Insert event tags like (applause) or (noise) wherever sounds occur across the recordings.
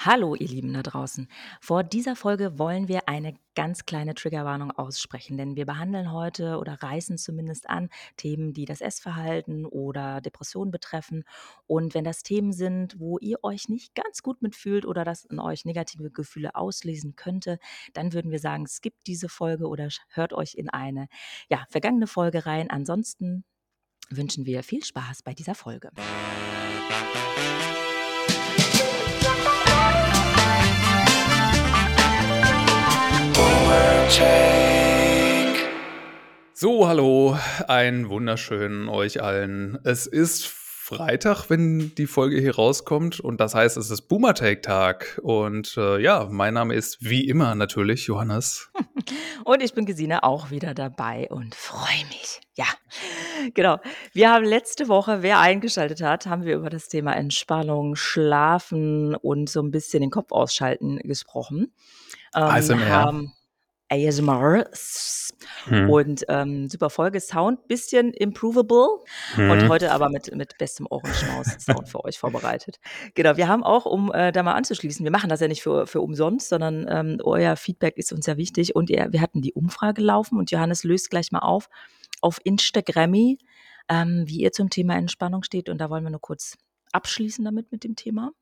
Hallo, ihr Lieben da draußen. Vor dieser Folge wollen wir eine ganz kleine Triggerwarnung aussprechen, denn wir behandeln heute oder reißen zumindest an Themen, die das Essverhalten oder Depressionen betreffen. Und wenn das Themen sind, wo ihr euch nicht ganz gut mitfühlt oder das in euch negative Gefühle auslesen könnte, dann würden wir sagen, skippt diese Folge oder hört euch in eine ja, vergangene Folge rein. Ansonsten wünschen wir viel Spaß bei dieser Folge. So, hallo, einen wunderschönen euch allen. Es ist Freitag, wenn die Folge hier rauskommt und das heißt, es ist Boomer Take Tag und äh, ja, mein Name ist wie immer natürlich Johannes. (laughs) und ich bin Gesine auch wieder dabei und freue mich. Ja, genau. Wir haben letzte Woche, wer eingeschaltet hat, haben wir über das Thema Entspannung, Schlafen und so ein bisschen den Kopf ausschalten gesprochen. Ähm, ASMR. Haben, ASMR. Hm. Und ähm, super Folge. Sound bisschen improvable. Hm. Und heute aber mit, mit bestem Ohrenschmaus-Sound für euch vorbereitet. Genau, wir haben auch, um äh, da mal anzuschließen, wir machen das ja nicht für, für umsonst, sondern ähm, euer Feedback ist uns ja wichtig. Und ihr, wir hatten die Umfrage laufen und Johannes löst gleich mal auf auf Instagrammy, ähm, wie ihr zum Thema Entspannung steht. Und da wollen wir nur kurz abschließen damit mit dem Thema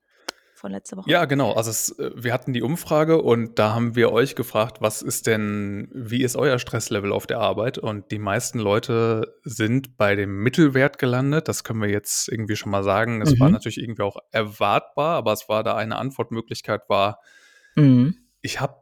von letzter Woche? Ja, genau. Also es, äh, wir hatten die Umfrage und da haben wir euch gefragt, was ist denn, wie ist euer Stresslevel auf der Arbeit? Und die meisten Leute sind bei dem Mittelwert gelandet. Das können wir jetzt irgendwie schon mal sagen. Es mhm. war natürlich irgendwie auch erwartbar, aber es war da eine Antwortmöglichkeit war, mhm. ich habe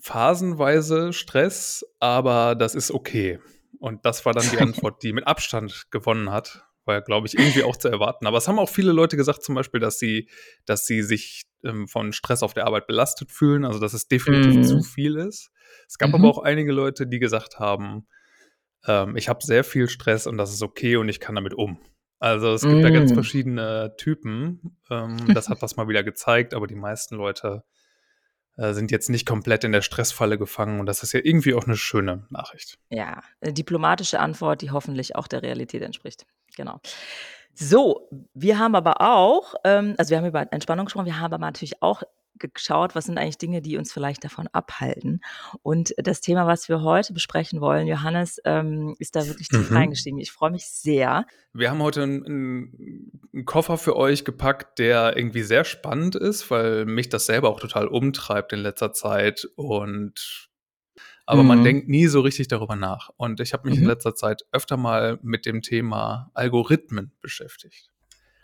phasenweise Stress, aber das ist okay. Und das war dann die (laughs) Antwort, die mit Abstand gewonnen hat war, glaube ich, irgendwie auch zu erwarten. Aber es haben auch viele Leute gesagt, zum Beispiel, dass sie, dass sie sich ähm, von Stress auf der Arbeit belastet fühlen, also dass es definitiv mhm. zu viel ist. Es gab mhm. aber auch einige Leute, die gesagt haben, ähm, ich habe sehr viel Stress und das ist okay und ich kann damit um. Also es gibt mhm. da ganz mhm. verschiedene Typen. Ähm, das hat das mal wieder gezeigt, aber die meisten Leute äh, sind jetzt nicht komplett in der Stressfalle gefangen und das ist ja irgendwie auch eine schöne Nachricht. Ja, eine diplomatische Antwort, die hoffentlich auch der Realität entspricht. Genau. So, wir haben aber auch, ähm, also wir haben über Entspannung gesprochen, wir haben aber natürlich auch geschaut, was sind eigentlich Dinge, die uns vielleicht davon abhalten. Und das Thema, was wir heute besprechen wollen, Johannes, ähm, ist da wirklich tief mhm. reingestiegen. Ich freue mich sehr. Wir haben heute einen, einen, Koffer für euch gepackt, der irgendwie sehr spannend ist, weil mich das selber auch total umtreibt in letzter Zeit und aber mhm. man denkt nie so richtig darüber nach. Und ich habe mich mhm. in letzter Zeit öfter mal mit dem Thema Algorithmen beschäftigt.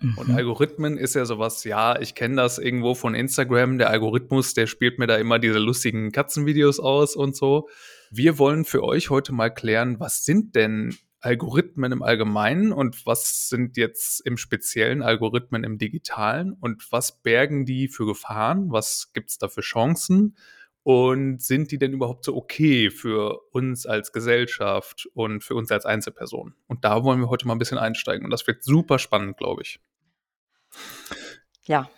Und mhm. Algorithmen ist ja sowas, ja, ich kenne das irgendwo von Instagram. Der Algorithmus, der spielt mir da immer diese lustigen Katzenvideos aus und so. Wir wollen für euch heute mal klären, was sind denn Algorithmen im Allgemeinen und was sind jetzt im speziellen Algorithmen im Digitalen und was bergen die für Gefahren? Was gibt es da für Chancen? Und sind die denn überhaupt so okay für uns als Gesellschaft und für uns als Einzelpersonen? Und da wollen wir heute mal ein bisschen einsteigen. Und das wird super spannend, glaube ich. Ja.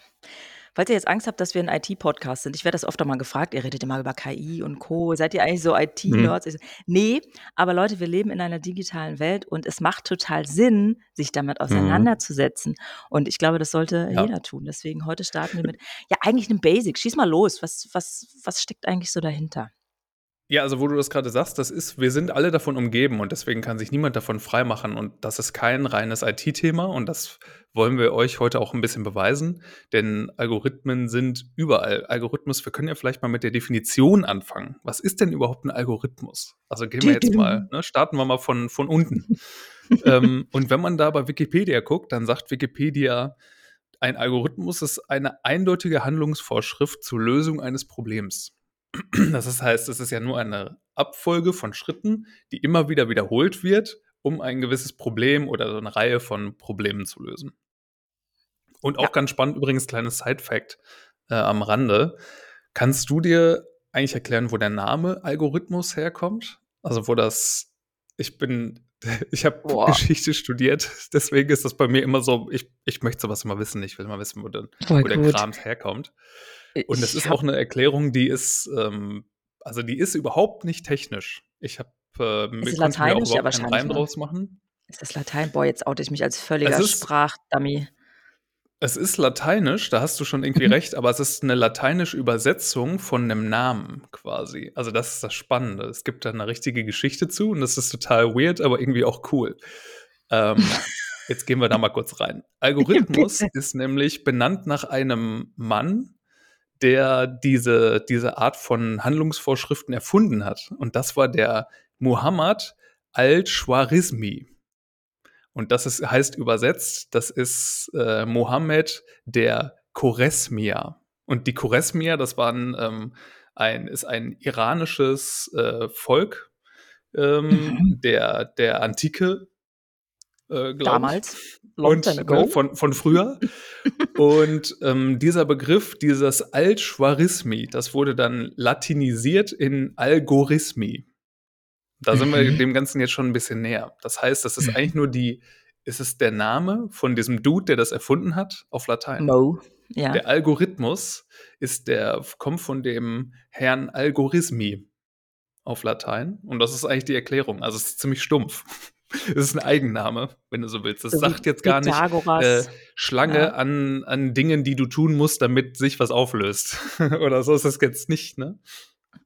Falls ihr jetzt Angst habt, dass wir ein IT-Podcast sind, ich werde das oft mal gefragt, ihr redet immer über KI und Co. Seid ihr eigentlich so IT-Nerds? Mhm. Nee, aber Leute, wir leben in einer digitalen Welt und es macht total Sinn, sich damit mhm. auseinanderzusetzen. Mhm. Und ich glaube, das sollte ja. jeder tun. Deswegen heute starten wir mit, ja, eigentlich einem Basic. Schieß mal los. Was, was, was steckt eigentlich so dahinter? Ja, also wo du das gerade sagst, das ist, wir sind alle davon umgeben und deswegen kann sich niemand davon freimachen und das ist kein reines IT-Thema und das wollen wir euch heute auch ein bisschen beweisen, denn Algorithmen sind überall. Algorithmus, wir können ja vielleicht mal mit der Definition anfangen. Was ist denn überhaupt ein Algorithmus? Also gehen wir jetzt mal, ne, starten wir mal von, von unten. (laughs) ähm, und wenn man da bei Wikipedia guckt, dann sagt Wikipedia, ein Algorithmus ist eine eindeutige Handlungsvorschrift zur Lösung eines Problems. (clears throat) Das heißt, es ist ja nur eine Abfolge von Schritten, die immer wieder wiederholt wird, um ein gewisses Problem oder so eine Reihe von Problemen zu lösen. Und auch ja. ganz spannend übrigens, kleines Side-Fact äh, am Rande. Kannst du dir eigentlich erklären, wo der Name Algorithmus herkommt? Also wo das, ich bin, (laughs) ich habe Geschichte studiert, (laughs) deswegen ist das bei mir immer so, ich, ich möchte sowas immer wissen, ich will mal wissen, wo, denn, wo der Kram herkommt. Und es ist auch eine Erklärung, die ist, ähm, also die ist überhaupt nicht technisch. Ich habe äh, mir, Lateinisch, ja, Reim ne? draus machen. Ist das Latein? Boah, jetzt oute ich mich als völliger Sprachdummy. Es ist lateinisch, da hast du schon irgendwie (laughs) recht, aber es ist 'ne lateinische Übersetzung von 'nem Namen quasi. Also, das ist das Spannende. Es gibt da 'ne richtige Geschichte zu und das ist total weird, aber irgendwie auch cool. Ähm, (laughs) jetzt gehen wir da mal kurz rein. Algorithmus ist nämlich benannt nach einem Mann, der diese diese Art von Handlungsvorschriften erfunden hat. Und das war der Muhammad al-Chwarizmi. Und das ist heißt übersetzt, das ist, äh, Mohammed der Choresmier. Und die Choresmier, das waren, ähm, ein ist ein iranisches, äh, Volk, ähm, Mhm. der der Antike, äh, glaube ich. Damals, long Und, ne, von von früher. Und, ähm, dieser Begriff, dieses al-Chwarizmi, das wurde dann latinisiert in Algorithmi. Da sind wir Mhm. dem Ganzen jetzt schon 'n bisschen näher. Das heißt, das ist eigentlich nur die es ist der Name von diesem Dude, der das erfunden hat, auf Latein. Mo, ja. Der Algorithmus ist der kommt von dem Herrn Algorithmi auf Latein und das ist eigentlich die Erklärung. Also, es ist ziemlich stumpf. (laughs) Es ist 'n Eigenname, wenn du so willst. Es So sagt jetzt gar nicht, äh, Pythagoras. Schlange Ja. an an Dingen, die du tun musst, damit sich was auflöst. (laughs) Oder so ist das jetzt nicht, ne?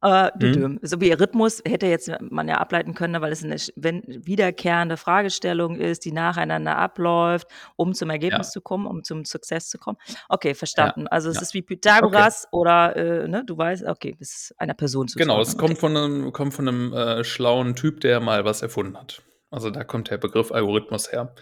Äh, Mhm. So wie Rhythmus hätte jetzt man ja ableiten können, weil es 'ne wenn wiederkehrende Fragestellung ist, die nacheinander abläuft, um zum Ergebnis Ja. zu kommen, um zum Success zu kommen. Okay, Ja, verstanden. Also, es ja. ist wie Okay. Pythagoras oder, äh, ne, du weißt okay, es ist einer Person Genau, zuzuordnen. es Okay. kommt von 'nem kommt von 'nem, äh, schlauen Typ, der mal was erfunden hat. Also, da kommt der Begriff Algorithmus her.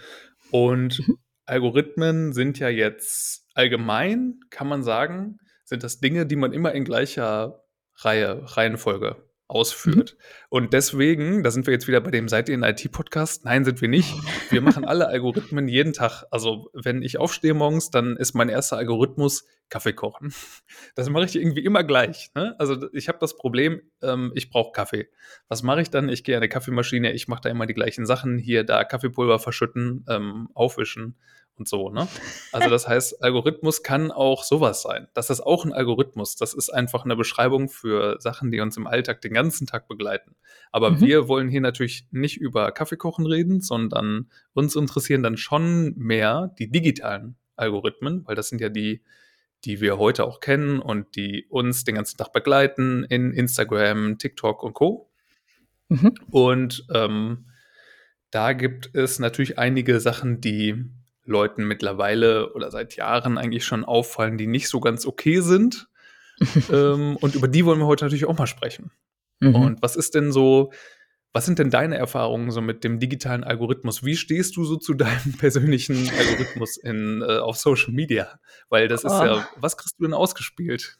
Und Mhm. Algorithmen sind ja jetzt allgemein, kann man sagen, sind das Dinge, die man immer in gleicher Reihe Reihenfolge Mhm. ausführt. Und deswegen, da sind wir jetzt wieder bei dem „Seid ihr 'n IT-Podcast?“ Nein, sind wir nicht. (laughs) Wir machen alle Algorithmen jeden Tag. Also, wenn ich aufstehe morgens, dann ist mein erster Algorithmus Kaffee kochen. (laughs) Das mache ich irgendwie immer gleich, ne? Also, ich habe das Problem, ähm, ich brauche Kaffee. Was mache ich dann? Ich gehe an 'ne Kaffeemaschine, ich mache da immer die gleichen Sachen. Hier, da Kaffeepulver verschütten, ähm, aufwischen und so, ne? Also, das heißt, Algorithmus kann auch so was sein. Das ist auch 'n Algorithmus. Das ist einfach 'ne Beschreibung für Sachen, die uns im Alltag den ganzen Tag begleiten. Aber Mhm. wir wollen hier natürlich nicht über Kaffeekochen reden, sondern uns interessieren dann schon mehr die digitalen Algorithmen, weil das sind ja die, die wir heute auch kennen und die uns den ganzen Tag begleiten in Instagram, TikTok und Co. Mhm. Und, ähm, da gibt es natürlich einige Sachen, die Leuten mittlerweile oder seit Jahren eigentlich schon auffallen, die nicht so ganz okay sind. (laughs) Ähm, und über die wollen wir heute natürlich auch mal sprechen. Mhm. Und was ist denn so was sind denn deine Erfahrungen so mit dem digitalen Algorithmus? Wie stehst du so zu deinem (laughs) persönlichen Algorithmus in äh, auf Social Media? Weil das ist Oh. ja was kriegst du denn ausgespielt?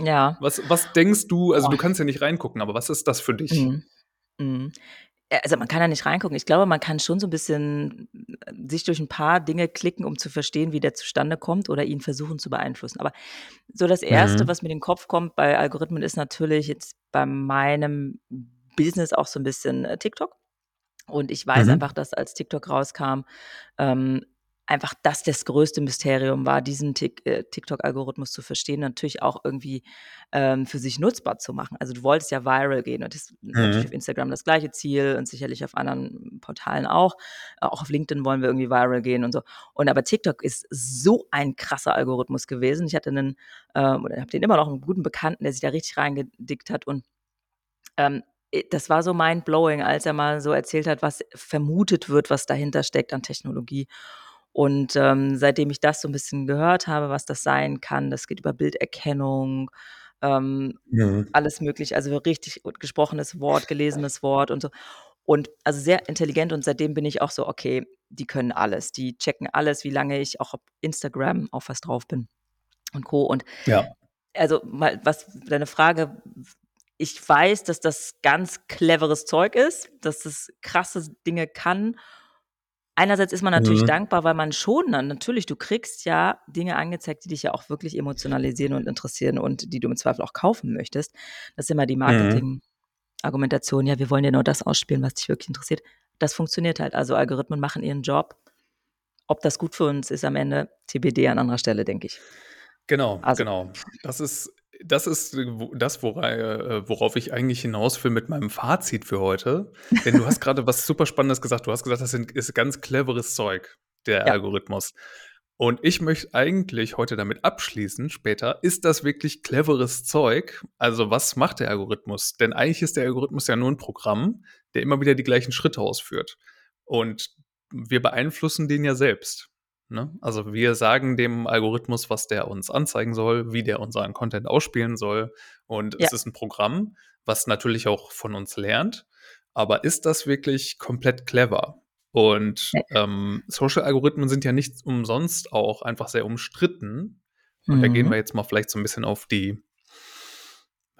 Ja. Was was denkst du also, Oh. du kannst ja nicht reingucken, aber was ist das für dich? Mhm. Mhm. Äh, also, man kann da nicht reingucken. Ich glaube, man kann schon so 'n bisschen sich durch 'n paar Dinge klicken, um zu verstehen, wie der zustande kommt oder ihn versuchen zu beeinflussen. Aber so das Erste, Mhm. was mir in den Kopf kommt bei Algorithmen, ist natürlich jetzt bei meinem Business auch so 'n bisschen, äh, TikTok. Und ich weiß Mhm. einfach, dass als TikTok rauskam, ähm, einfach das das größte Mysterium war, diesen äh, TikTok-Algorithmus zu verstehen, natürlich auch irgendwie, ähm, für sich nutzbar zu machen. Also, du wolltest ja viral gehen und das natürlich auf Mhm. Instagram das gleiche Ziel und sicherlich auf anderen Portalen auch. Äh, auch auf LinkedIn wollen wir irgendwie viral gehen und so. Und aber TikTok ist so ein krasser Algorithmus gewesen. Ich hatte 'nen, ähm oder habe den immer noch 'n guten Bekannten, der sich da richtig reingedickt hat und, ähm, äh, das war so mind-blowing, als er mal so erzählt hat, was vermutet wird, was dahinter steckt an Technologie. Und, ähm, seitdem ich das so 'n bisschen gehört habe, was das sein kann, das geht über Bilderkennung, ähm, Mhm. alles Mögliche, also, richtig gesprochenes Wort, gelesenes Wort und so. Und also, sehr intelligent und seitdem bin ich auch so: „Okay, die können alles. Die checken alles, wie lange ich auch auf Instagram auf was drauf bin und Co.“ Und Ja. also, mal was deine Frage ich weiß, dass das ganz cleveres Zeug ist, dass das krasse Dinge kann. Einerseits ist man natürlich Mhm. dankbar, weil man schon dann natürlich, du kriegst ja Dinge angezeigt, die dich ja auch wirklich emotionalisieren und interessieren und die du im Zweifel auch kaufen möchtest. Das ist immer die Mhm. Marketing-Argumentation: „Ja, wir wollen dir nur das ausspielen, was dich wirklich interessiert.“ Das funktioniert halt. Also, Algorithmen machen ihren Job. Ob das gut für uns ist am Ende, TBD an anderer Stelle, denke ich. Genau, Also genau. Das ist das ist, das, äh, worauf ich eigentlich hinaus will mit meinem Fazit für heute. Denn du hast (laughs) grade was super Spannendes gesagt. Du hast gesagt, das ist ganz cleveres Zeug, der Ja. Algorithmus. Und ich möchte eigentlich heute damit abschließen, später, ist das wirklich cleveres Zeug? Also was macht der Algorithmus? Denn eigentlich ist der Algorithmus ja nur ein Programm, der immer wieder die gleichen Schritte ausführt. Und wir beeinflussen den ja selbst. Ne? Also wir sagen dem Algorithmus, was der uns anzeigen soll, wie der unseren Content ausspielen soll. Und ja. es ist ein Programm, was natürlich auch von uns lernt. Aber ist das wirklich komplett clever? Und ähm, Social-Algorithmen sind ja nicht umsonst auch einfach sehr umstritten. Und mhm. da gehen mhm. wir jetzt mal vielleicht so ein bisschen auf die,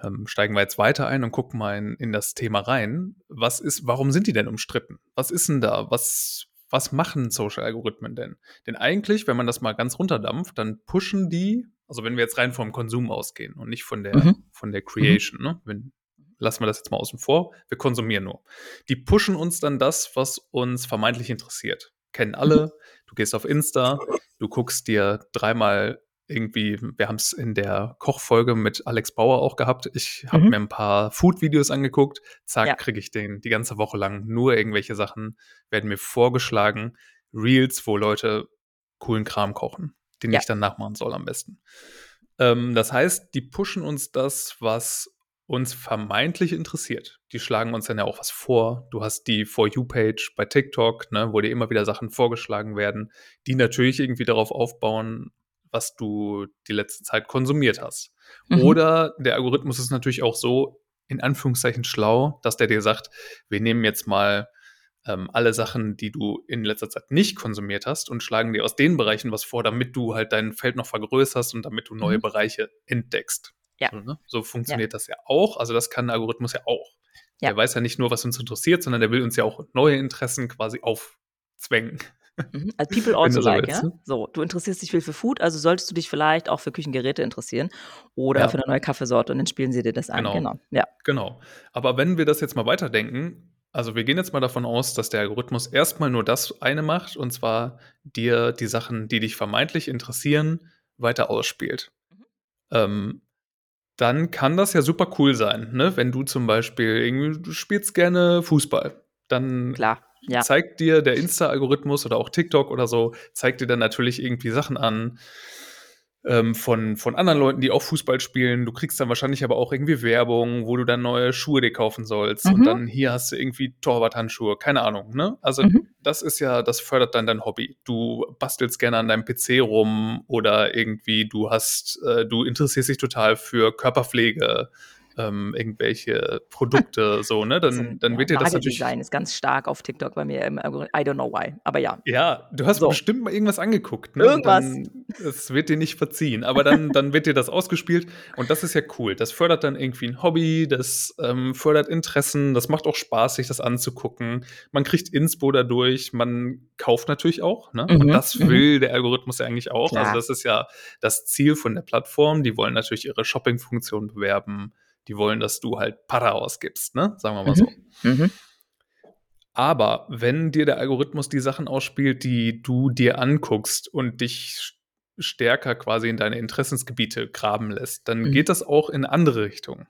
ähm, steigen wir jetzt weiter ein und gucken mal in, in, das Thema rein. Was ist, warum sind die denn umstritten? Was ist denn da? Was, was machen Social-Algorithmen denn? Denn eigentlich, wenn man das mal ganz runterdampft, dann pushen die, also wenn wir jetzt rein vom Konsum ausgehen und nicht von der, mhm. von der Creation, mhm. ne? Wenn, lassen wir das jetzt mal außen vor, wir konsumieren nur. Die pushen uns dann das, was uns vermeintlich interessiert. Kennen alle, mhm. du gehst auf Insta, du guckst dir dreimal irgendwie, wir haben es in der Kochfolge mit Alex Bauer auch gehabt. Ich habe mhm. mir ein paar Food-Videos angeguckt. Zack, ja. kriege ich den die ganze Woche lang. Nur irgendwelche Sachen werden mir vorgeschlagen. Reels, wo Leute coolen Kram kochen, den ja. ich dann nachmachen soll am besten. Ähm, das heißt, die pushen uns das, was uns vermeintlich interessiert. Die schlagen uns dann ja auch was vor. Du hast die For You-Page bei TikTok, ne, wo dir immer wieder Sachen vorgeschlagen werden, die natürlich irgendwie darauf aufbauen, was du die letzte Zeit konsumiert hast. Mhm. Oder der Algorithmus ist natürlich auch so, in Anführungszeichen schlau, dass der dir sagt, wir nehmen jetzt mal ähm, alle Sachen, die du in letzter Zeit nicht konsumiert hast und schlagen dir aus den Bereichen was vor, damit du halt dein Feld noch vergrößerst und damit du neue mhm. Bereiche entdeckst. Ja. So, ne? funktioniert ja. das ja auch. Also das kann der Algorithmus ja auch. Ja. Der weiß ja nicht nur, was uns interessiert, sondern der will uns ja auch neue Interessen quasi aufzwängen. Mhm. Also people also like, ja? Ne? So, du interessierst dich viel für Food, also solltest du dich vielleicht auch für Küchengeräte interessieren oder ja. für eine neue Kaffeesorte und dann spielen sie dir das ein. Genau. genau. Ja. Genau. Aber wenn wir das jetzt mal weiterdenken, also wir gehen jetzt mal davon aus, dass der Algorithmus erstmal nur das eine macht, und zwar dir die Sachen, die dich vermeintlich interessieren, weiter ausspielt. Mhm. Ähm, dann kann das ja super cool sein, ne? Wenn du zum Beispiel irgendwie, du spielst gerne Fußball, dann Klar, ja. zeigt dir der Insta-Algorithmus oder auch TikTok oder so, zeigt dir dann natürlich irgendwie Sachen an, ähm, von, von anderen Leuten, die auch Fußball spielen. Du kriegst dann wahrscheinlich aber auch irgendwie Werbung, wo du dann neue Schuhe dir kaufen sollst. Mhm. Und dann hier hast du irgendwie Torwarthandschuhe, keine Ahnung, ne? Also mhm. das ist ja, das fördert dann dein Hobby. Du bastelst gerne an deinem PC rum oder irgendwie du hast, äh, du interessierst dich total für Körperpflege ähm, irgendwelche Produkte, (laughs) so, ne? Dann, also, dann wird ja, dir das natürlich. Design ist ganz stark auf TikTok bei mir. I don't know why, aber ja. Ja, du hast so. bestimmt mal irgendwas angeguckt, ne? Irgendwas. Es wird dir nicht verziehen, aber dann, dann wird dir das ausgespielt und das ist ja cool. Das fördert dann irgendwie ein Hobby, das ähm, fördert Interessen, das macht auch Spaß, sich das anzugucken. Man kriegt Inspo dadurch, man kauft natürlich auch, ne? Mhm. Und das mhm. will mhm. der Algorithmus ja eigentlich auch. Also Klar. Also, das ist ja das Ziel von der Plattform. Die wollen natürlich ihre Shopping-Funktion bewerben die wollen, dass du halt Para ausgibst, ne? Sagen wir mal mhm. so. Mhm. Aber wenn dir der Algorithmus die Sachen ausspielt, die du dir anguckst und dich stärker quasi in deine Interessensgebiete graben lässt, dann mhm. geht das auch in andere Richtungen.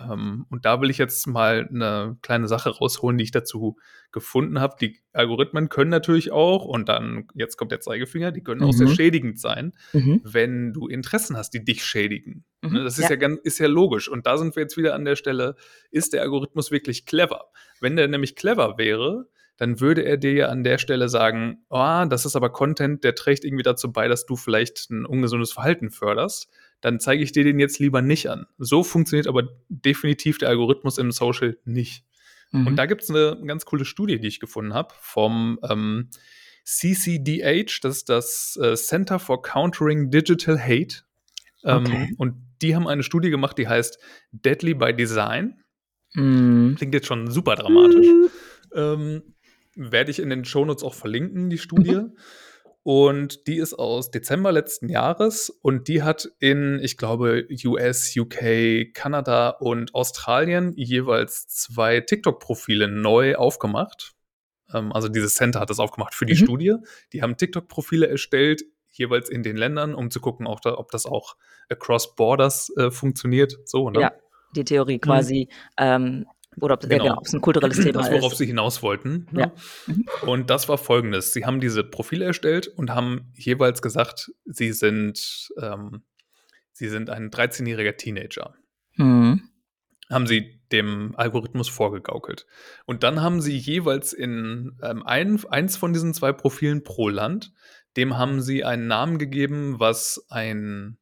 Ähm, und da will ich jetzt mal eine kleine Sache rausholen, die ich dazu gefunden habe. Die Algorithmen können natürlich auch, und dann, jetzt kommt der Zeigefinger, die können mhm. auch sehr mhm. schädigend sein, mhm. wenn du Interessen hast, die dich schädigen. Mhm. Das ist ja. ja, ganz, ist ja logisch. Und da sind wir jetzt wieder an der Stelle, ist der Algorithmus wirklich clever? Wenn der nämlich clever wäre, dann würde er dir ja an der Stelle sagen, oh, das ist aber Content, der trägt irgendwie dazu bei, dass du vielleicht ein ungesundes Verhalten förderst dann zeige ich dir den jetzt lieber nicht an. So funktioniert aber definitiv der Algorithmus im Social nicht. Mhm. Und da gibt es eine ganz coole Studie, die ich gefunden habe vom ähm, CCDH, das ist das äh, Center for Countering Digital Hate. Ähm, okay. Und die haben eine Studie gemacht, die heißt Deadly by Design. Mhm. Klingt jetzt schon super dramatisch. Mhm. Ähm, werde ich in den Shownotes auch verlinken, die Studie. (laughs) Mhm. Und die ist aus Dezember letzten Jahres und die hat in, ich glaube, US, UK, Kanada und Australien jeweils zwei TikTok-Profile neu aufgemacht. Ähm, also dieses Center hat das aufgemacht für die mhm. Studie. Die haben TikTok-Profile erstellt, jeweils in den Ländern, um zu gucken, auch da, ob das auch across borders äh, funktioniert. So, ne? Ja, die Theorie quasi. Mhm. Ähm, Oder ob genau. Ja, genau, es ein kulturelles (clears throat) Thema das, worauf ist. sie hinaus wollten. Ne? Ja. Mhm. Und das war folgendes. Sie haben diese Profile erstellt und haben jeweils gesagt, sie sind, ähm, sie sind ein 13-jähriger Teenager. Mhm. Haben sie dem Algorithmus vorgegaukelt. Und dann haben sie jeweils in ähm, ein, eins von diesen zwei Profilen pro Land, dem haben sie einen Namen gegeben, was ein,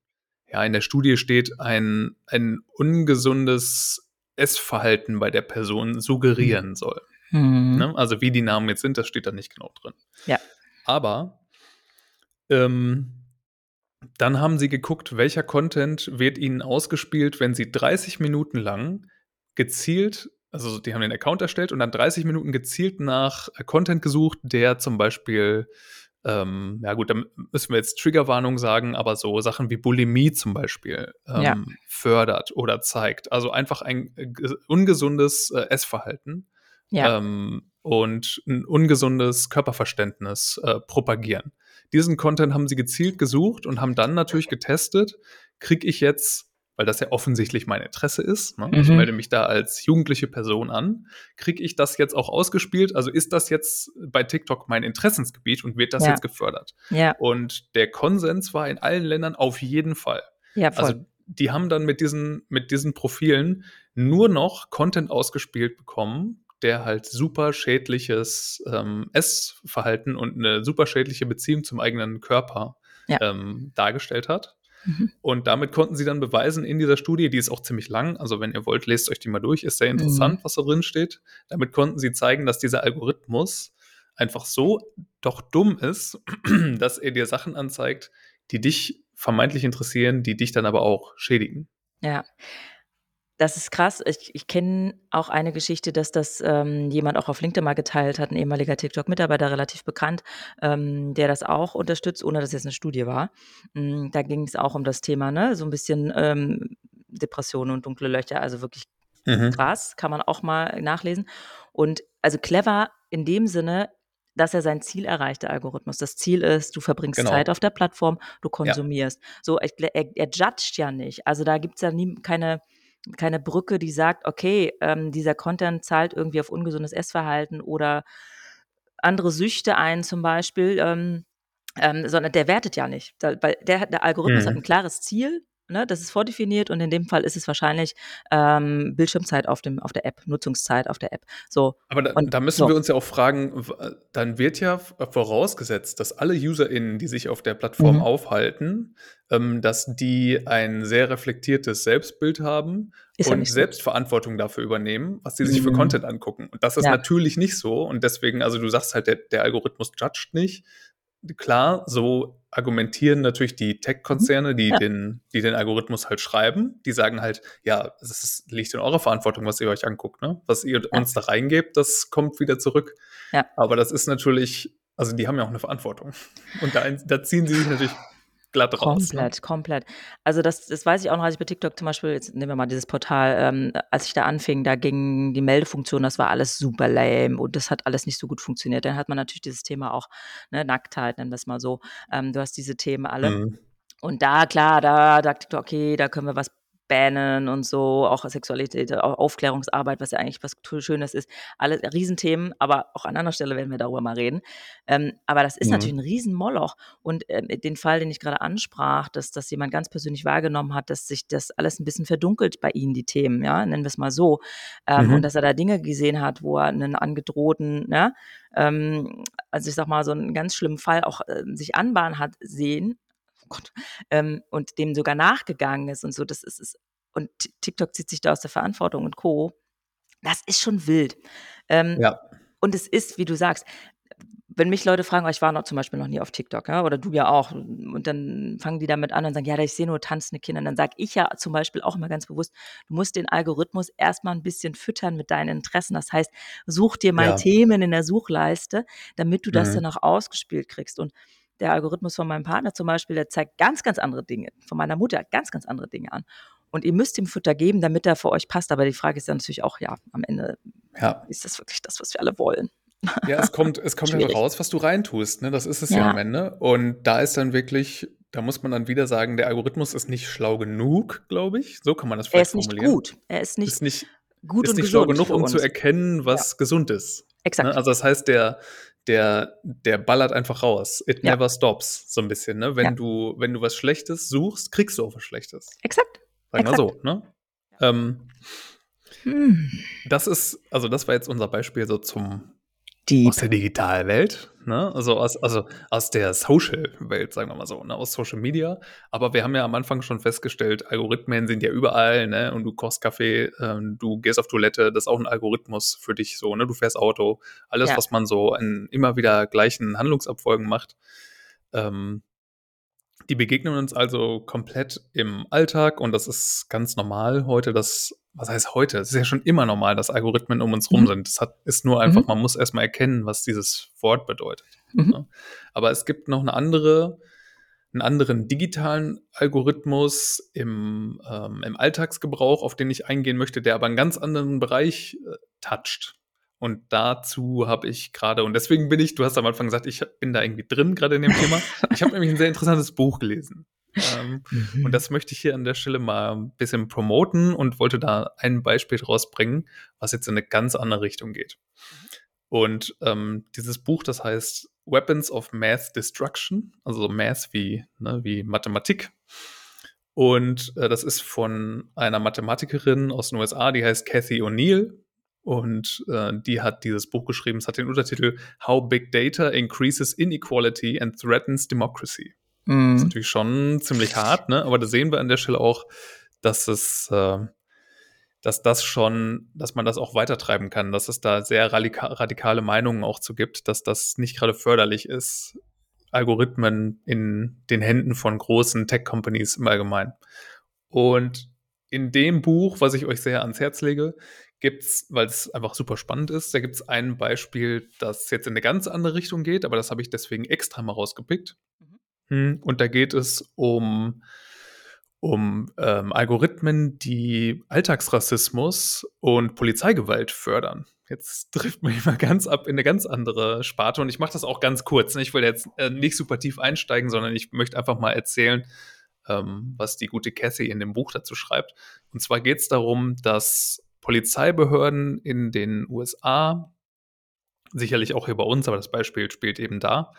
ja, in der Studie steht, ein, ein ungesundes Essverhalten bei der Person suggerieren mhm. soll. Mhm. Ne? Also wie die Namen jetzt sind, das steht da nicht genau drin. Ja. Aber ähm, dann haben sie geguckt, welcher Content wird ihnen ausgespielt, wenn sie 30 Minuten lang gezielt, also die haben den Account erstellt und dann 30 Minuten gezielt nach Content gesucht, der zum Beispiel ähm, ja gut, da müssen wir jetzt Triggerwarnung sagen, aber so Sachen wie Bulimie zum Beispiel ähm, ja. fördert oder zeigt. Also einfach ein ungesundes äh, Essverhalten ja. ähm, und ein ungesundes Körperverständnis äh, propagieren. Diesen Content haben sie gezielt gesucht und haben dann natürlich getestet, kriege ich jetzt weil das ja offensichtlich mein Interesse ist. Ne? Mhm. Ich melde mich da als jugendliche Person an. Kriege ich das jetzt auch ausgespielt? Also ist das jetzt bei TikTok mein Interessensgebiet und wird das ja. jetzt gefördert? Ja. Und der Konsens war in allen Ländern auf jeden Fall. Ja, voll. Also die haben dann mit diesen, mit diesen Profilen nur noch Content ausgespielt bekommen, der halt super schädliches ähm, Essverhalten und eine super schädliche Beziehung zum eigenen Körper ja. ähm, dargestellt hat. Mhm. Und damit konnten sie dann beweisen in dieser Studie, die ist auch ziemlich lang, also wenn ihr wollt, lest euch die mal durch, ist sehr interessant, mhm. was da drin steht. Damit konnten sie zeigen, dass dieser Algorithmus einfach so doch dumm ist, (clears throat) dass er dir Sachen anzeigt, die dich vermeintlich interessieren, die dich dann aber auch schädigen. Ja, das ist krass. Ich, ich kenne auch eine Geschichte, dass das ähm, jemand auch auf LinkedIn mal geteilt hat, ein ehemaliger TikTok-Mitarbeiter, relativ bekannt, ähm, der das auch unterstützt, ohne dass es eine Studie war. Mhm, da ging es auch um das Thema, ne, so ein bisschen ähm, Depressionen und dunkle Löcher, also wirklich mhm. krass, kann man auch mal nachlesen. Und also clever in dem Sinne, dass er sein Ziel erreicht, der Algorithmus. Das Ziel ist, du verbringst genau. Zeit auf der Plattform, du konsumierst. Ja. So, er, er, er judgt ja nicht. Also da gibt es ja nie keine keine Brücke, die sagt, okay, ähm, dieser Content zahlt irgendwie auf ungesundes Essverhalten oder andere Süchte ein zum Beispiel, ähm, ähm, sondern der wertet ja nicht. Da, weil der, der Algorithmus mhm. hat ein klares Ziel Ne, das ist vordefiniert und in dem Fall ist es wahrscheinlich ähm, Bildschirmzeit auf, dem, auf der App, Nutzungszeit auf der App. So, Aber da, und, da müssen so. wir uns ja auch fragen, dann wird ja vorausgesetzt, dass alle UserInnen, die sich auf der Plattform mhm. aufhalten, ähm, dass die ein sehr reflektiertes Selbstbild haben ist und Selbstverantwortung dafür übernehmen, was sie sich mhm. für Content angucken. Und das ist ja. natürlich nicht so. Und deswegen, also du sagst halt, der, der Algorithmus judgt nicht. Klar, so argumentieren natürlich die Tech-Konzerne, die, ja. den, die den Algorithmus halt schreiben. Die sagen halt, ja, es liegt in eurer Verantwortung, was ihr euch anguckt. Ne? Was ihr ja. uns da reingebt, das kommt wieder zurück. Ja. Aber das ist natürlich, also die haben ja auch eine Verantwortung. Und da, da ziehen sie sich natürlich glatt raus. Ne? Komplett, ne? komplett. Also das, das weiß ich auch noch, als ich bei TikTok zum Beispiel, jetzt nehmen wir mal dieses Portal, ähm, als ich da anfing, da ging die Meldefunktion, das war alles super lame und das hat alles nicht so gut funktioniert. Dann hat man natürlich dieses Thema auch, ne, Nacktheit, nennen wir es mal so. Ähm, du hast diese Themen alle. Mhm. Und da, klar, da dachte ich, okay, da können wir was Bannen und so, auch Sexualität, auch Aufklärungsarbeit, was ja eigentlich was Schönes ist. Alle Riesenthemen, aber auch an anderer Stelle werden wir darüber mal reden. Ähm, aber das ist mhm. natürlich ein Riesenmoloch. Und ähm, den Fall, den ich gerade ansprach, dass das jemand ganz persönlich wahrgenommen hat, dass sich das alles ein bisschen verdunkelt bei ihnen, die Themen, ja, nennen wir es mal so. Ähm, mhm. Und dass er da Dinge gesehen hat, wo er einen angedrohten, ja, ähm, also ich sag mal, so einen ganz schlimmen Fall auch äh, sich anbahnen hat sehen, Gott, ähm, und dem sogar nachgegangen ist und so, das ist, ist und TikTok zieht sich da aus der Verantwortung und Co. Das ist schon wild. Ähm, ja. Und es ist, wie du sagst, wenn mich Leute fragen, ich war noch zum Beispiel noch nie auf TikTok, ja, oder du ja auch, und dann fangen die damit an und sagen, ja, ich sehe nur tanzende Kinder, dann sage ich ja zum Beispiel auch immer ganz bewusst, du musst den Algorithmus erstmal ein bisschen füttern mit deinen Interessen. Das heißt, such dir mal ja. Themen in der Suchleiste, damit du das mhm. dann auch ausgespielt kriegst. Und der Algorithmus von meinem Partner zum Beispiel, der zeigt ganz, ganz andere Dinge. Von meiner Mutter ganz, ganz andere Dinge an. Und ihr müsst ihm Futter geben, damit er für euch passt. Aber die Frage ist dann natürlich auch, ja, am Ende ja. ist das wirklich das, was wir alle wollen. Ja, es kommt, es kommt ja raus, was du reintust. Ne? Das ist es ja. ja am Ende. Und da ist dann wirklich, da muss man dann wieder sagen, der Algorithmus ist nicht schlau genug, glaube ich. So kann man das vielleicht formulieren. Er ist nicht gut. Er ist nicht, ist nicht gut ist und nicht schlau gesund genug, für um uns. zu erkennen, was gesund ist. Exakt. Ne? Also das heißt, der, der, der ballert einfach raus. It Ja. never stops, so ein bisschen. Ne? Wenn, Ja. du, wenn du was Schlechtes suchst, kriegst du auch was Schlechtes. Exakt. Sagen wir so. Ne? Ähm, Hm. das ist, also das war jetzt unser Beispiel so zum Die aus der Digitalwelt, ne? Also aus, also aus der Social-Welt, sagen wir mal so, ne? Aus Social Media. Aber wir haben ja am Anfang schon festgestellt, Algorithmen sind ja überall, ne? Und du kochst Kaffee, ähm, du gehst auf Toilette, das ist auch ein Algorithmus für dich so, ne? Du fährst Auto, alles, Ja. was man so in immer wieder gleichen Handlungsabfolgen macht. Ähm, die begegnen uns also komplett im Alltag und das ist ganz normal heute, dass, was heißt heute? Es ist ja schon immer normal, dass Algorithmen um uns rum Mhm. sind. Das hat, ist nur einfach, Mhm. man muss erstmal erkennen, was dieses Wort bedeutet. Mhm. ne? Aber es gibt noch eine andere, einen anderen digitalen Algorithmus im, ähm, im Alltagsgebrauch, auf den ich eingehen möchte, der aber einen ganz anderen Bereich äh, toucht. Und dazu habe ich gerade, und deswegen bin ich, du hast am Anfang gesagt, ich bin da irgendwie drin gerade in dem Thema. (laughs) Ich habe nämlich ein sehr interessantes Buch gelesen. Ähm, Mhm. und das möchte ich hier an der Stelle mal ein bisschen promoten und wollte da ein Beispiel draus bringen, was jetzt in eine ganz andere Richtung geht. Und ähm, dieses Buch, das heißt Weapons of Math Destruction, also Math wie, ne, wie Mathematik. Und äh, das ist von einer Mathematikerin aus den USA, die heißt Cathy O'Neill. Und äh, die hat dieses Buch geschrieben. Es hat den Untertitel How Big Data Increases Inequality and Threatens Democracy. Das ist Mhm. natürlich schon ziemlich hart, ne? aber da sehen wir an der Stelle auch, dass es, äh, dass das schon, dass man das auch weitertreiben kann, dass es da sehr radika radikale Meinungen auch zu gibt, dass das nicht gerade förderlich ist, Algorithmen in den Händen von großen Tech-Companies im Allgemeinen. Und in dem Buch, was ich euch sehr ans Herz lege, gibt's, weil es einfach super spannend ist, da gibt's ein Beispiel, das jetzt in eine ganz andere Richtung geht, aber das habe ich deswegen extra mal rausgepickt. Hm, Und da geht es um, um ähm, Algorithmen, die Alltagsrassismus und Polizeigewalt fördern. Jetzt (laughs) trifft mich mal ganz ab in eine ganz andere Sparte und ich mache das auch ganz kurz. ne? Ich will jetzt äh, nicht super tief einsteigen, sondern ich möchte einfach mal erzählen, ähm, was die gute Cathy in dem Buch dazu schreibt. Und zwar geht es darum, dass Polizeibehörden in den USA, sicherlich auch hier bei uns, aber das Beispiel spielt eben da,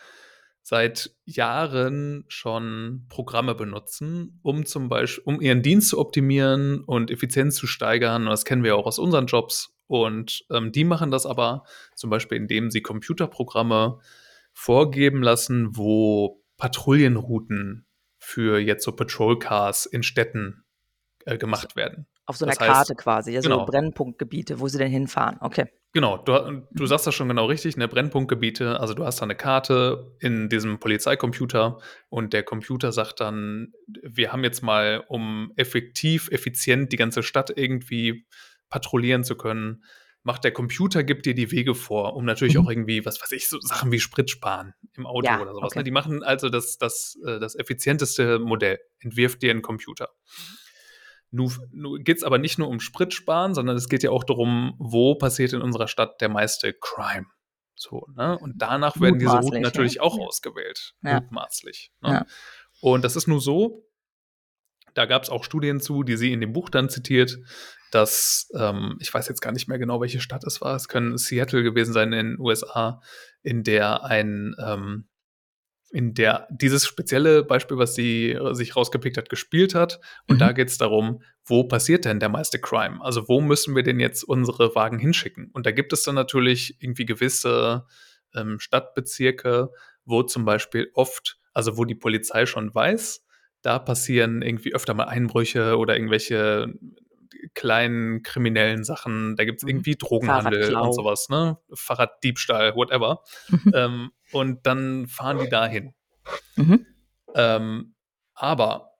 seit Jahren schon Programme benutzen, um zum Beispiel, um ihren Dienst zu optimieren und Effizienz zu steigern. Das kennen wir auch aus unseren Jobs. Und ähm, die machen das aber zum Beispiel, indem sie Computerprogramme vorgeben lassen, wo Patrouillenrouten für jetzt so Patrol Cars in Städten äh, gemacht werden. Auf so einer Das heißt- Karte quasi, also genau. Brennpunktgebiete, wo sie denn hinfahren. Okay. Genau, du, du sagst das schon genau richtig, ne? Brennpunktgebiete, also du hast da eine Karte in diesem Polizeicomputer und der Computer sagt dann, wir haben jetzt mal, um effektiv, effizient die ganze Stadt irgendwie patrouillieren zu können, macht der Computer, gibt dir die Wege vor, um natürlich Mhm. auch irgendwie, was weiß ich, so Sachen wie Sprit sparen im Auto Ja, oder sowas. okay. Ne? Die machen also das, das, äh, das effizienteste Modell, entwirft dir ein Computer. Nun, nun geht es aber nicht nur um Spritsparen, sondern es geht ja auch darum, wo passiert in unserer Stadt der meiste Crime. So, ne? Und danach werden diese Routen natürlich ne? auch Ja. ausgewählt. Ja. Mutmaßlich. Ne? Ja. Und das ist nur so, da gab es auch Studien zu, die sie in dem Buch dann zitiert, dass, ähm, ich weiß jetzt gar nicht mehr genau, welche Stadt es war, es können Seattle gewesen sein in den USA, in der ein, ähm, in der dieses spezielle Beispiel, was sie äh, sich rausgepickt hat, gespielt hat. Und Mhm. da geht es darum, wo passiert denn der meiste Crime? Also wo müssen wir denn jetzt unsere Wagen hinschicken? Und da gibt es dann natürlich irgendwie gewisse ähm, Stadtbezirke, wo zum Beispiel oft, also wo die Polizei schon weiß, da passieren irgendwie öfter mal Einbrüche oder irgendwelche kleinen kriminellen Sachen. Da gibt es Mhm. irgendwie Drogenhandel und sowas, ne? Fahrraddiebstahl, whatever. Mhm. ähm, und dann fahren die dahin. Mhm. Ähm, aber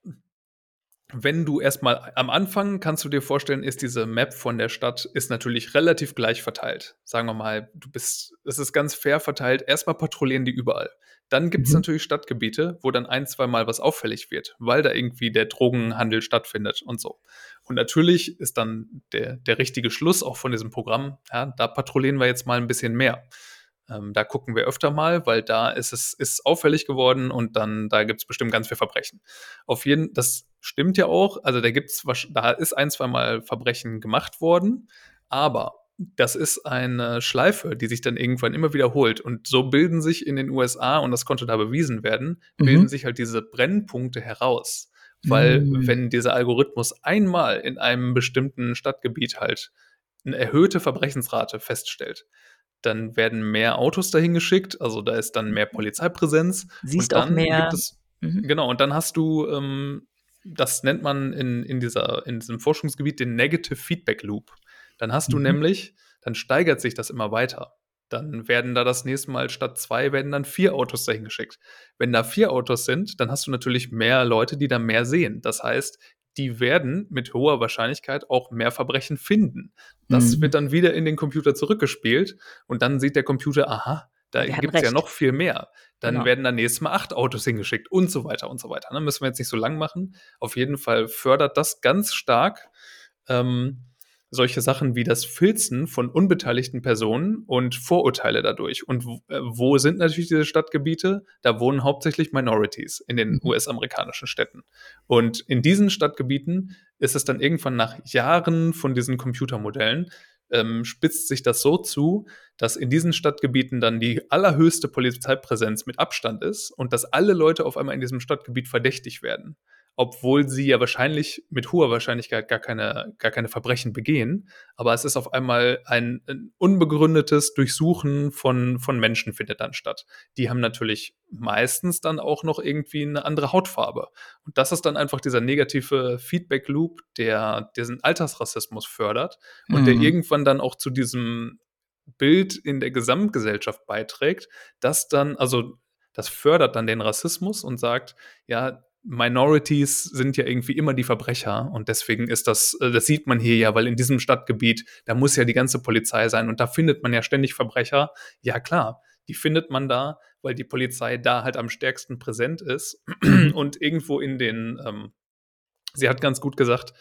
wenn du erstmal am Anfang kannst du dir vorstellen, ist diese Map von der Stadt ist natürlich relativ gleich verteilt. Sagen wir mal, du bist, es ist ganz fair verteilt. Erstmal patrouillieren die überall. Dann gibt es Mhm. natürlich Stadtgebiete, wo dann ein, zwei Mal was auffällig wird, weil da irgendwie der Drogenhandel stattfindet und so. Und natürlich ist dann der, der richtige Schluss auch von diesem Programm, ja, da patrouillieren wir jetzt mal ein bisschen mehr. Ähm, da gucken wir öfter mal, weil da ist es ist auffällig geworden und dann da gibt es bestimmt ganz viel Verbrechen. Auf jeden, das stimmt ja auch. Also da gibt's, da ist ein, zwei Mal Verbrechen gemacht worden, Aber das ist eine Schleife, die sich dann irgendwann immer wiederholt. Und so bilden sich in den USA, und das konnte da bewiesen werden, mhm. bilden sich halt diese Brennpunkte heraus. Weil mhm. wenn dieser Algorithmus einmal in einem bestimmten Stadtgebiet halt eine erhöhte Verbrechensrate feststellt, dann werden mehr Autos dahin geschickt, also da ist dann mehr Polizeipräsenz. Siehst und dann auch mehr. Gibt es, mhm. Genau, und dann hast du, ähm, das nennt man in, in, dieser, in diesem Forschungsgebiet den Negative Feedback Loop. Dann hast du mhm. nämlich, dann steigert sich das immer weiter. Dann werden da das nächste Mal statt zwei, werden dann vier Autos dahin geschickt. Wenn da vier Autos sind, dann hast du natürlich mehr Leute, die da mehr sehen. Das heißt, die werden mit hoher Wahrscheinlichkeit auch mehr Verbrechen finden. Das mhm. wird dann wieder in den Computer zurückgespielt und dann sieht der Computer, aha, da gibt es ja noch viel mehr. Dann genau. werden dann nächstes Mal acht Autos hingeschickt und so weiter und so weiter. Dann ne? müssen wir jetzt nicht so lang machen. Auf jeden Fall fördert das ganz stark ähm, solche Sachen wie das Filzen von unbeteiligten Personen und Vorurteile dadurch. Und äh, wo sind natürlich diese Stadtgebiete? Da wohnen hauptsächlich Minorities in den mhm. US-amerikanischen Städten. Und in diesen Stadtgebieten ist es dann irgendwann nach Jahren von diesen Computermodellen ähm, spitzt sich das so zu, dass in diesen Stadtgebieten dann die allerhöchste Polizeipräsenz mit Abstand ist und dass alle Leute auf einmal in diesem Stadtgebiet verdächtig werden obwohl sie ja wahrscheinlich mit hoher Wahrscheinlichkeit gar keine, gar keine Verbrechen begehen. Aber es ist auf einmal ein, ein, unbegründetes Durchsuchen von, von Menschen findet dann statt. Die haben natürlich meistens dann auch noch irgendwie eine andere Hautfarbe. Und das ist dann einfach dieser negative Feedback-Loop, der diesen Altersrassismus fördert und mhm. der irgendwann dann auch zu diesem Bild in der Gesamtgesellschaft beiträgt, das dann, also das fördert dann den Rassismus und sagt, ja, Minorities sind ja irgendwie immer die Verbrecher und deswegen ist das, äh, das sieht man hier ja, weil in diesem Stadtgebiet, da muss ja die ganze Polizei sein und da findet man ja ständig Verbrecher. Ja klar, die findet man da, weil die Polizei da halt am stärksten präsent ist (clears throat) und irgendwo in den, ähm, sie hat ganz gut gesagt,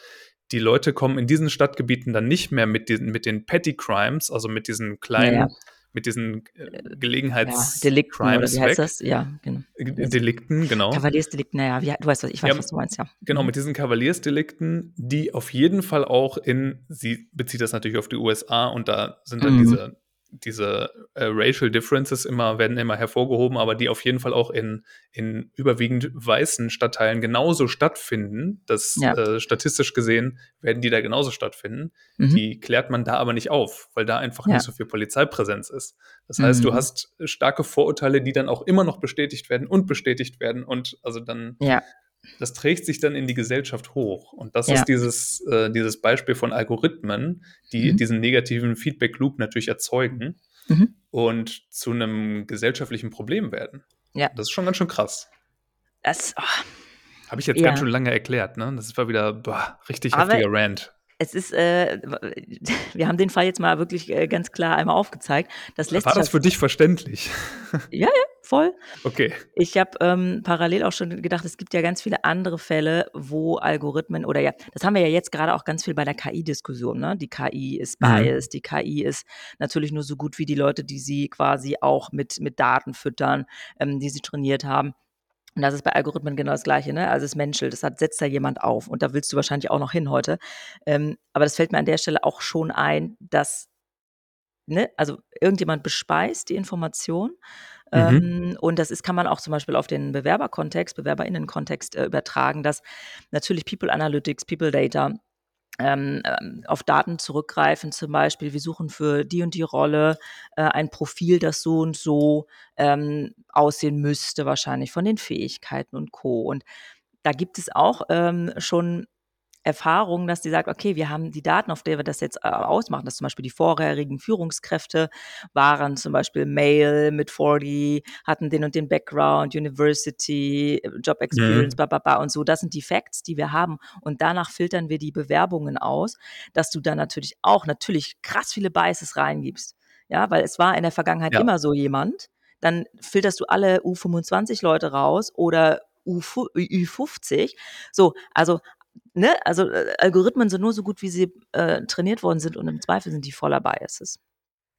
die Leute kommen in diesen Stadtgebieten dann nicht mehr mit, diesen, mit den Petty Crimes, also mit diesen kleinen ja, ja mit diesen äh, äh Gelegenheitsdelikten ja, Crimes wie heißt das? Ja, genau. Äh, Delikten, genau. Kavaliersdelikten, naja, wie, du weißt, was ich weiß, ja, was du meinst, ja. Genau, mhm. mit diesen Kavaliersdelikten, die auf jeden Fall auch in, sie bezieht das natürlich auf die USA und da sind dann mhm. diese diese äh, Racial Differences immer, werden immer hervorgehoben, aber die auf jeden Fall auch in, in überwiegend weißen Stadtteilen genauso stattfinden. Das ja. äh, statistisch gesehen werden die da genauso stattfinden. Mhm. Die klärt man da aber nicht auf, weil da einfach ja. nicht so viel Polizeipräsenz ist. Das heißt, mhm. du hast starke Vorurteile, die dann auch immer noch bestätigt werden und bestätigt werden und also dann ja das trägt sich dann in die Gesellschaft hoch. Und das ja. ist dieses, äh, dieses Beispiel von Algorithmen, die mhm. diesen negativen Feedback-Loop natürlich erzeugen mhm. und zu einem gesellschaftlichen Problem werden. Ja. Das ist schon ganz schön krass. Das oh. habe ich jetzt ja. ganz schön lange erklärt, ne? Das war wieder boah, richtig Aber heftiger Rant es ist, äh, (laughs) wir haben den Fall jetzt mal wirklich äh, ganz klar einmal aufgezeigt. Das lässt War das für dich verständlich? Ja, ja, voll. Okay. Ich habe ähm, parallel auch schon gedacht, es gibt ja ganz viele andere Fälle, wo Algorithmen oder ja, das haben wir ja jetzt gerade auch ganz viel bei der KI-Diskussion. Ne? Die KI ist mhm. biased, die KI ist natürlich nur so gut wie die Leute, die sie quasi auch mit, mit Daten füttern, ähm, die sie trainiert haben. Und das ist bei Algorithmen genau das Gleiche, ne? Also es menschelt, das hat, setzt da jemand auf. Und da willst du wahrscheinlich auch noch hin heute. Ähm, aber das fällt mir an der Stelle auch schon ein, dass, ne, also irgendjemand bespeist die Information. Mhm. Ähm, und das ist, kann man auch zum Beispiel auf den Bewerberkontext, BewerberInnen-Kontext äh, übertragen, dass natürlich People Analytics, People Data ähm, ähm, auf Daten zurückgreifen, zum Beispiel, wir suchen für die und die Rolle äh, ein Profil, das so und so ähm, aussehen müsste, wahrscheinlich von den Fähigkeiten und Co. Und da gibt es auch ähm, schon Erfahrung, dass die sagt, okay, wir haben die Daten, auf der wir das jetzt äh, ausmachen, dass zum Beispiel die vorherigen Führungskräfte waren zum Beispiel Male mit 40, hatten den und den Background, University, Job Experience, mhm. bla bla bla und so. Das sind die Facts, die wir haben. Und danach filtern wir die Bewerbungen aus, dass du dann natürlich auch natürlich krass viele Biases reingibst. Ja, weil es war in der Vergangenheit ja. immer so jemand. Dann filterst du alle U25-Leute raus oder U50. So, also ne, also äh, Algorithmen sind nur so gut, wie sie äh, trainiert worden sind und im Zweifel sind die voller Biases.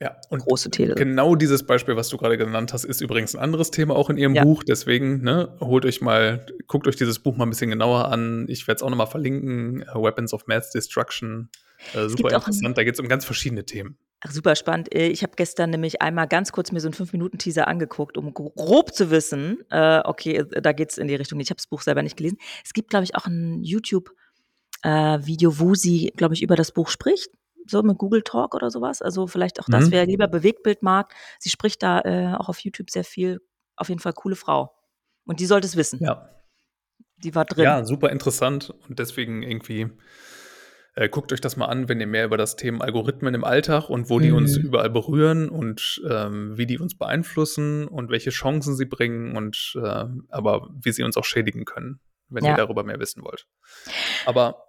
Ja, und große Tele. Genau dieses Beispiel, was du gerade genannt hast, ist übrigens ein anderes Thema auch in ihrem ja. Buch. Deswegen, ne, holt euch mal, guckt euch dieses Buch mal ein bisschen genauer an. Ich werde es auch nochmal verlinken. Weapons of Mass Destruction. Äh, super interessant. Da geht es um ganz verschiedene Themen. Ach, super spannend. Äh, ich habe gestern nämlich einmal ganz kurz mir so einen 5-Minuten-Teaser angeguckt, um grob zu wissen, äh, okay, äh, da geht es in die Richtung. Ich habe das Buch selber nicht gelesen. Es gibt, glaube ich, auch ein YouTube-Video, äh, wo sie, glaube ich, über das Buch spricht. So mit Google Talk oder sowas. Also vielleicht auch das, mhm. wer lieber Bewegtbild mag. Sie spricht da äh, auch auf YouTube sehr viel. Auf jeden Fall coole Frau. Und die sollte es wissen. Ja. Die war drin. Ja, super interessant und deswegen irgendwie äh, guckt euch das mal an, wenn ihr mehr über das Thema Algorithmen im Alltag und wo die mhm. uns überall berühren und ähm, wie die uns beeinflussen und welche Chancen sie bringen und äh, aber wie sie uns auch schädigen können, wenn ja. ihr darüber mehr wissen wollt. Aber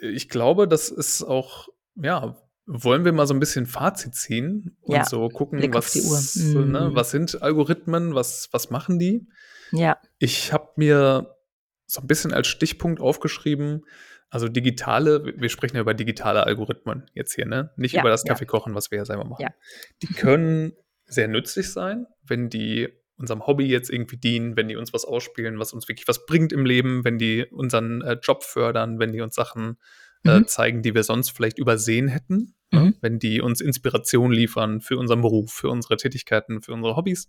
ich glaube, das ist auch, ja, wollen wir mal so ein bisschen Fazit ziehen und ja. so gucken, was, ne, mhm. ne, was sind Algorithmen, was, was machen die? Ja. Ich habe mir so ein bisschen als Stichpunkt aufgeschrieben, also digitale, wir sprechen ja über digitale Algorithmen jetzt hier, ne? Nicht ja, über das Kaffeekochen, ja. was wir ja selber machen. Ja. Die können sehr nützlich sein, wenn die unserem Hobby jetzt irgendwie dienen, wenn die uns was ausspielen, was uns wirklich was bringt im Leben, wenn die unseren äh, Job fördern, wenn die uns Sachen äh, mhm. zeigen, die wir sonst vielleicht übersehen hätten, ne? mhm. wenn die uns Inspiration liefern für unseren Beruf, für unsere Tätigkeiten, für unsere Hobbys,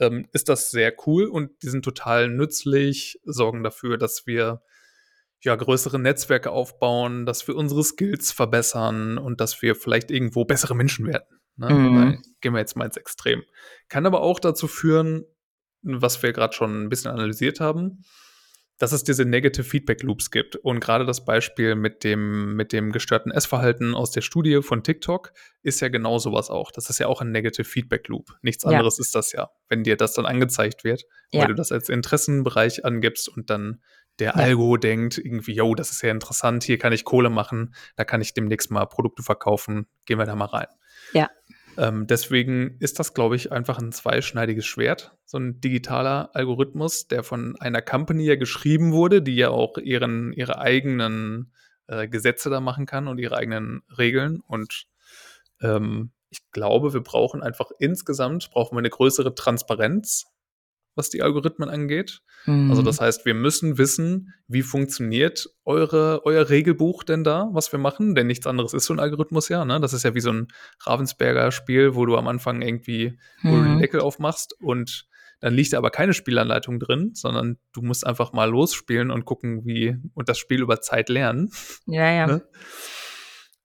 ähm, ist das sehr cool und die sind total nützlich, sorgen dafür, dass wir ja, größere Netzwerke aufbauen, dass wir unsere Skills verbessern und dass wir vielleicht irgendwo bessere Menschen werden. Ne? Mhm. Gehen wir jetzt mal ins Extrem. Kann aber auch dazu führen, was wir gerade schon ein bisschen analysiert haben, dass es diese Negative Feedback Loops gibt. Und gerade das Beispiel mit dem, mit dem gestörten Essverhalten aus der Studie von TikTok ist ja genau sowas auch. Das ist ja auch ein Negative Feedback Loop. Nichts anderes ja. ist das ja, wenn dir das dann angezeigt wird, ja. weil du das als Interessenbereich angibst und dann der ja. Algo denkt irgendwie, yo, das ist ja interessant, hier kann ich Kohle machen, da kann ich demnächst mal Produkte verkaufen, gehen wir da mal rein. Ja. Ähm, deswegen ist das, glaube ich, einfach ein zweischneidiges Schwert, so ein digitaler Algorithmus, der von einer Company ja geschrieben wurde, die ja auch ihren, ihre eigenen äh, Gesetze da machen kann und ihre eigenen Regeln. Und ähm, ich glaube, wir brauchen einfach insgesamt brauchen wir eine größere Transparenz was die Algorithmen angeht. Mhm. Also das heißt, wir müssen wissen, wie funktioniert eure, euer Regelbuch denn da, was wir machen, denn nichts anderes ist so ein Algorithmus ja. Ne? Das ist ja wie so ein Ravensberger Spiel, wo du am Anfang irgendwie, du den mhm. Deckel aufmachst und dann liegt da aber keine Spielanleitung drin, sondern du musst einfach mal losspielen und gucken, wie und das Spiel über Zeit lernen. Ja, ja. Ne?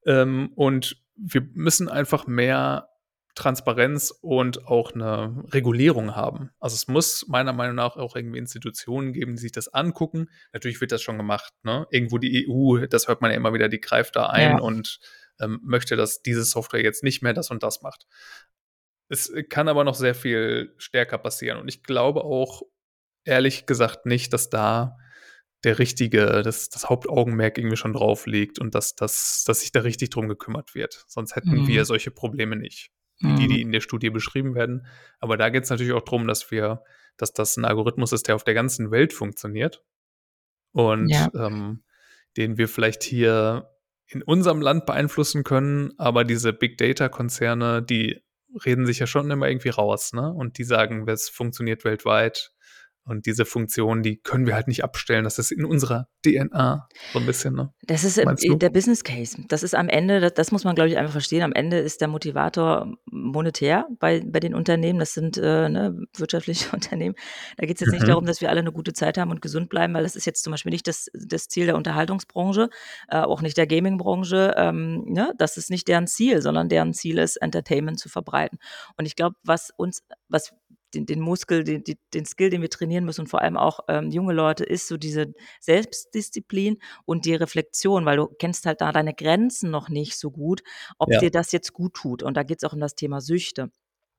Ähm, und wir müssen einfach mehr Transparenz und auch eine Regulierung haben. Also es muss meiner Meinung nach auch irgendwie Institutionen geben, die sich das angucken. Natürlich wird das schon gemacht. Ne? Irgendwo die EU, das hört man ja immer wieder, die greift da ein ja. und ähm, möchte, dass diese Software jetzt nicht mehr das und das macht. Es kann aber noch sehr viel stärker passieren. Und ich glaube auch, ehrlich gesagt, nicht, dass da der richtige, das, das Hauptaugenmerk irgendwie schon drauf liegt und dass, dass, dass sich da richtig drum gekümmert wird. Sonst hätten mhm. wir solche Probleme nicht mhm. die, die in der Studie beschrieben werden. Aber da geht es natürlich auch darum, dass wir, dass das ein Algorithmus ist, der auf der ganzen Welt funktioniert und ja. ähm, den wir vielleicht hier in unserem Land beeinflussen können, aber diese Big Data Konzerne, die reden sich ja schon immer irgendwie raus, ne? Und die sagen, es funktioniert weltweit und diese Funktion, die können wir halt nicht abstellen. Das ist in unserer DNA so ein bisschen. Ne? Das ist der Business Case. Das ist am Ende, das, das muss man, glaube ich, einfach verstehen. Am Ende ist der Motivator monetär bei, bei den Unternehmen. Das sind äh, ne, wirtschaftliche (laughs) Unternehmen. Da geht es jetzt mhm. nicht darum, dass wir alle eine gute Zeit haben und gesund bleiben, weil das ist jetzt zum Beispiel nicht das, das Ziel der Unterhaltungsbranche, äh, auch nicht der Gamingbranche. Ähm, ne? Das ist nicht deren Ziel, sondern deren Ziel ist, Entertainment zu verbreiten. Und ich glaube, was uns, was den, den Muskel, den, den Skill, den wir trainieren müssen und vor allem auch ähm, junge Leute, ist so diese Selbstdisziplin und die Reflexion, weil du kennst halt da deine Grenzen noch nicht so gut, ob ja. dir das jetzt gut tut. Und da geht es auch um das Thema Süchte.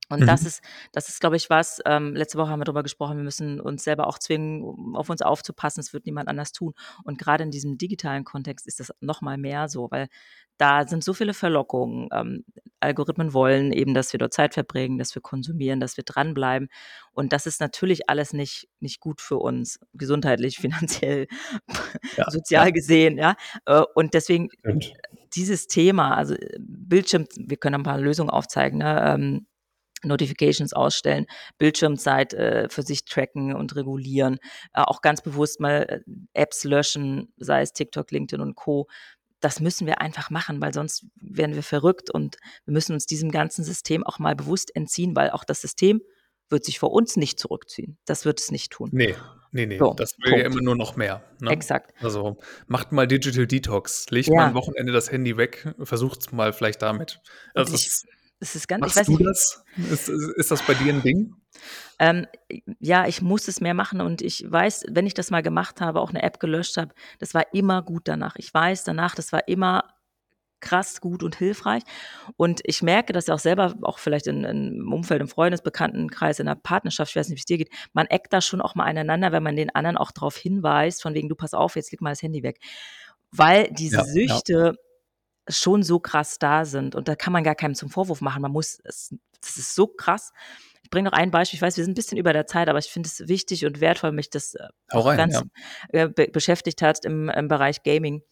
Und mhm. das ist, das ist, glaube ich, was, ähm, letzte Woche haben wir darüber gesprochen, wir müssen uns selber auch zwingen, auf uns aufzupassen, es wird niemand anders tun. Und gerade in diesem digitalen Kontext ist das nochmal mehr so, weil da sind so viele Verlockungen. Ähm, Algorithmen wollen eben, dass wir dort Zeit verbringen, dass wir konsumieren, dass wir dranbleiben. Und das ist natürlich alles nicht, nicht gut für uns, gesundheitlich, (laughs) finanziell, ja, sozial gesehen. Ja? Äh, und deswegen Stimmt. dieses Thema, also äh, Bildschirm, wir können ein paar Lösungen aufzeigen, ne? ähm, Notifications ausstellen, Bildschirmzeit äh, für sich tracken und regulieren, äh, auch ganz bewusst mal äh, Apps löschen, sei es TikTok, LinkedIn und Co das müssen wir einfach machen, weil sonst werden wir verrückt und wir müssen uns diesem ganzen System auch mal bewusst entziehen, weil auch das System wird sich vor uns nicht zurückziehen. Das wird es nicht tun. Nee, nee, nee. So, das will Punkt. ja immer nur noch mehr. Ne? Exakt. Also macht mal Digital Detox. Legt ja. mal am Wochenende das Handy weg. Versucht es mal vielleicht damit. Also ich, es ist ganz, machst ich weiß du das? Ist, ist das bei dir ein Ding? Ähm, ja, ich muss es mehr machen und ich weiß, wenn ich das mal gemacht habe, auch eine App gelöscht habe, das war immer gut danach. Ich weiß danach, das war immer krass gut und hilfreich. Und ich merke das auch selber, auch vielleicht in, in, im Umfeld, im Freundesbekanntenkreis, in der Partnerschaft, ich weiß nicht, wie es dir geht, man eckt da schon auch mal aneinander, wenn man den anderen auch darauf hinweist, von wegen, du pass auf, jetzt leg mal das Handy weg. Weil diese ja, Süchte ja. Schon so krass da sind und da kann man gar keinem zum Vorwurf machen. Man muss, es, das ist so krass. Ich bringe noch ein Beispiel. Ich weiß, wir sind ein bisschen über der Zeit, aber ich finde es wichtig und wertvoll, mich das äh, auch ganz ja. Äh, be beschäftigt hat im, im Bereich Gaming.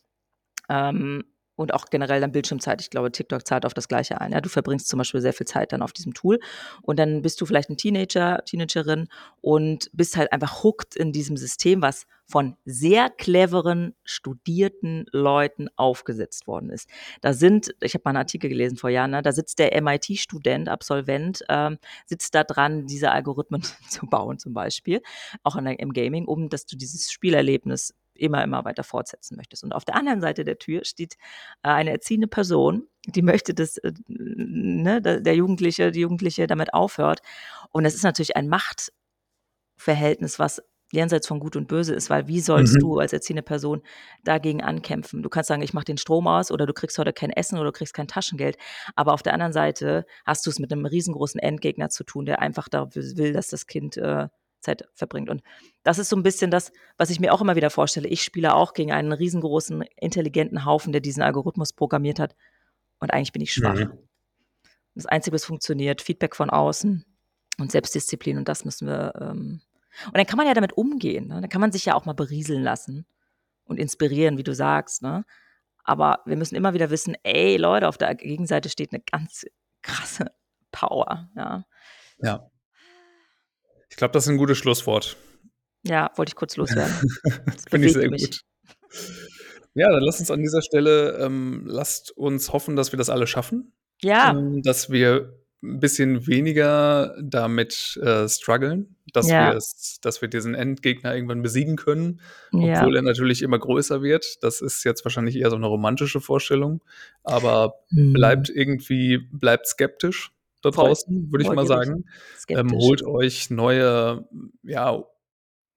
Ähm, und auch generell dann Bildschirmzeit. Ich glaube, TikTok zahlt auf das Gleiche ein. Ja, du verbringst zum Beispiel sehr viel Zeit dann auf diesem Tool und dann bist du vielleicht ein Teenager, Teenagerin und bist halt einfach hooked in diesem System, was von sehr cleveren, studierten Leuten aufgesetzt worden ist. Da sind, ich habe mal einen Artikel gelesen vor Jahren, ne, da sitzt der MIT-Student, Absolvent, ähm, sitzt da dran, diese Algorithmen (laughs) zu bauen zum Beispiel, auch der, im Gaming, um dass du dieses Spielerlebnis immer, immer weiter fortsetzen möchtest. Und auf der anderen Seite der Tür steht äh, eine erziehende Person, die möchte, dass äh, ne, der Jugendliche, die Jugendliche damit aufhört. Und es ist natürlich ein Machtverhältnis, was jenseits von Gut und Böse ist, weil wie sollst mhm. du als erziehende Person dagegen ankämpfen? Du kannst sagen, ich mache den Strom aus oder du kriegst heute kein Essen oder du kriegst kein Taschengeld. Aber auf der anderen Seite hast du es mit einem riesengroßen Endgegner zu tun, der einfach dafür will, dass das Kind äh, Zeit verbringt. Und das ist so ein bisschen das, was ich mir auch immer wieder vorstelle. Ich spiele auch gegen einen riesengroßen, intelligenten Haufen, der diesen Algorithmus programmiert hat. Und eigentlich bin ich schwach. Mhm. Das Einzige, was funktioniert, Feedback von außen und Selbstdisziplin. Und das müssen wir. Ähm und dann kann man ja damit umgehen. Ne? Dann kann man sich ja auch mal berieseln lassen und inspirieren, wie du sagst. Ne? Aber wir müssen immer wieder wissen, ey Leute, auf der Gegenseite steht eine ganz krasse Power. Ja. Ja. Ich glaube, das ist ein gutes Schlusswort. Ja, wollte ich kurz loswerden. (laughs) Finde ich sehr mich. gut. Ja, dann lasst uns an dieser Stelle, ähm, lasst uns hoffen, dass wir das alle schaffen. Ja. Ähm, dass wir ein bisschen weniger damit äh, strugglen, dass, ja. dass wir diesen Endgegner irgendwann besiegen können, obwohl ja. er natürlich immer größer wird. Das ist jetzt wahrscheinlich eher so eine romantische Vorstellung, aber mhm. bleibt irgendwie, bleibt skeptisch da draußen, würde ich mal sagen. Ähm, holt euch neue, ja,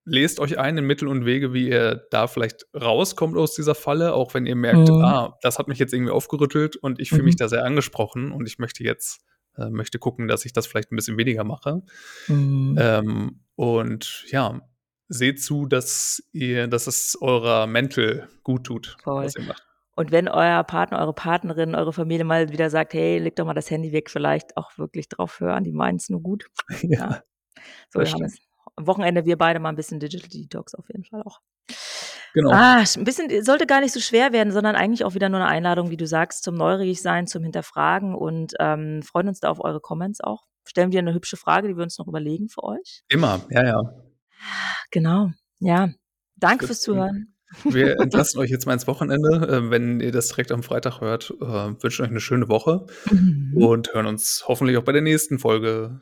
lest euch ein in Mittel und Wege, wie ihr da vielleicht rauskommt aus dieser Falle, auch wenn ihr merkt, mhm. ah, das hat mich jetzt irgendwie aufgerüttelt und ich fühle mhm. mich da sehr angesprochen und ich möchte jetzt, äh, möchte gucken, dass ich das vielleicht ein bisschen weniger mache. Mhm. Ähm, und ja, seht zu, dass ihr, dass es eurer Mental gut tut, Voll. was ihr macht. Und wenn euer Partner, eure Partnerin, eure Familie mal wieder sagt, hey, leg doch mal das Handy weg, vielleicht auch wirklich drauf hören, die meinen es nur gut. (laughs) Ja. ja. So, haben es. Am Wochenende wir beide mal ein bisschen Digital Detox auf jeden Fall auch. Genau. Ah, ein bisschen, sollte gar nicht so schwer werden, sondern eigentlich auch wieder nur eine Einladung, wie du sagst, zum Neugierig sein, zum Hinterfragen und ähm, freuen uns da auf eure Comments auch. Stellen wir eine hübsche Frage, die wir uns noch überlegen für euch. Immer, ja, ja. Genau, ja. Danke fürs Zuhören. Wir (laughs) entlassen euch jetzt mal ins Wochenende. Äh, wenn ihr das direkt am Freitag hört, äh, wünschen euch eine schöne Woche mhm. und hören uns hoffentlich auch bei der nächsten Folge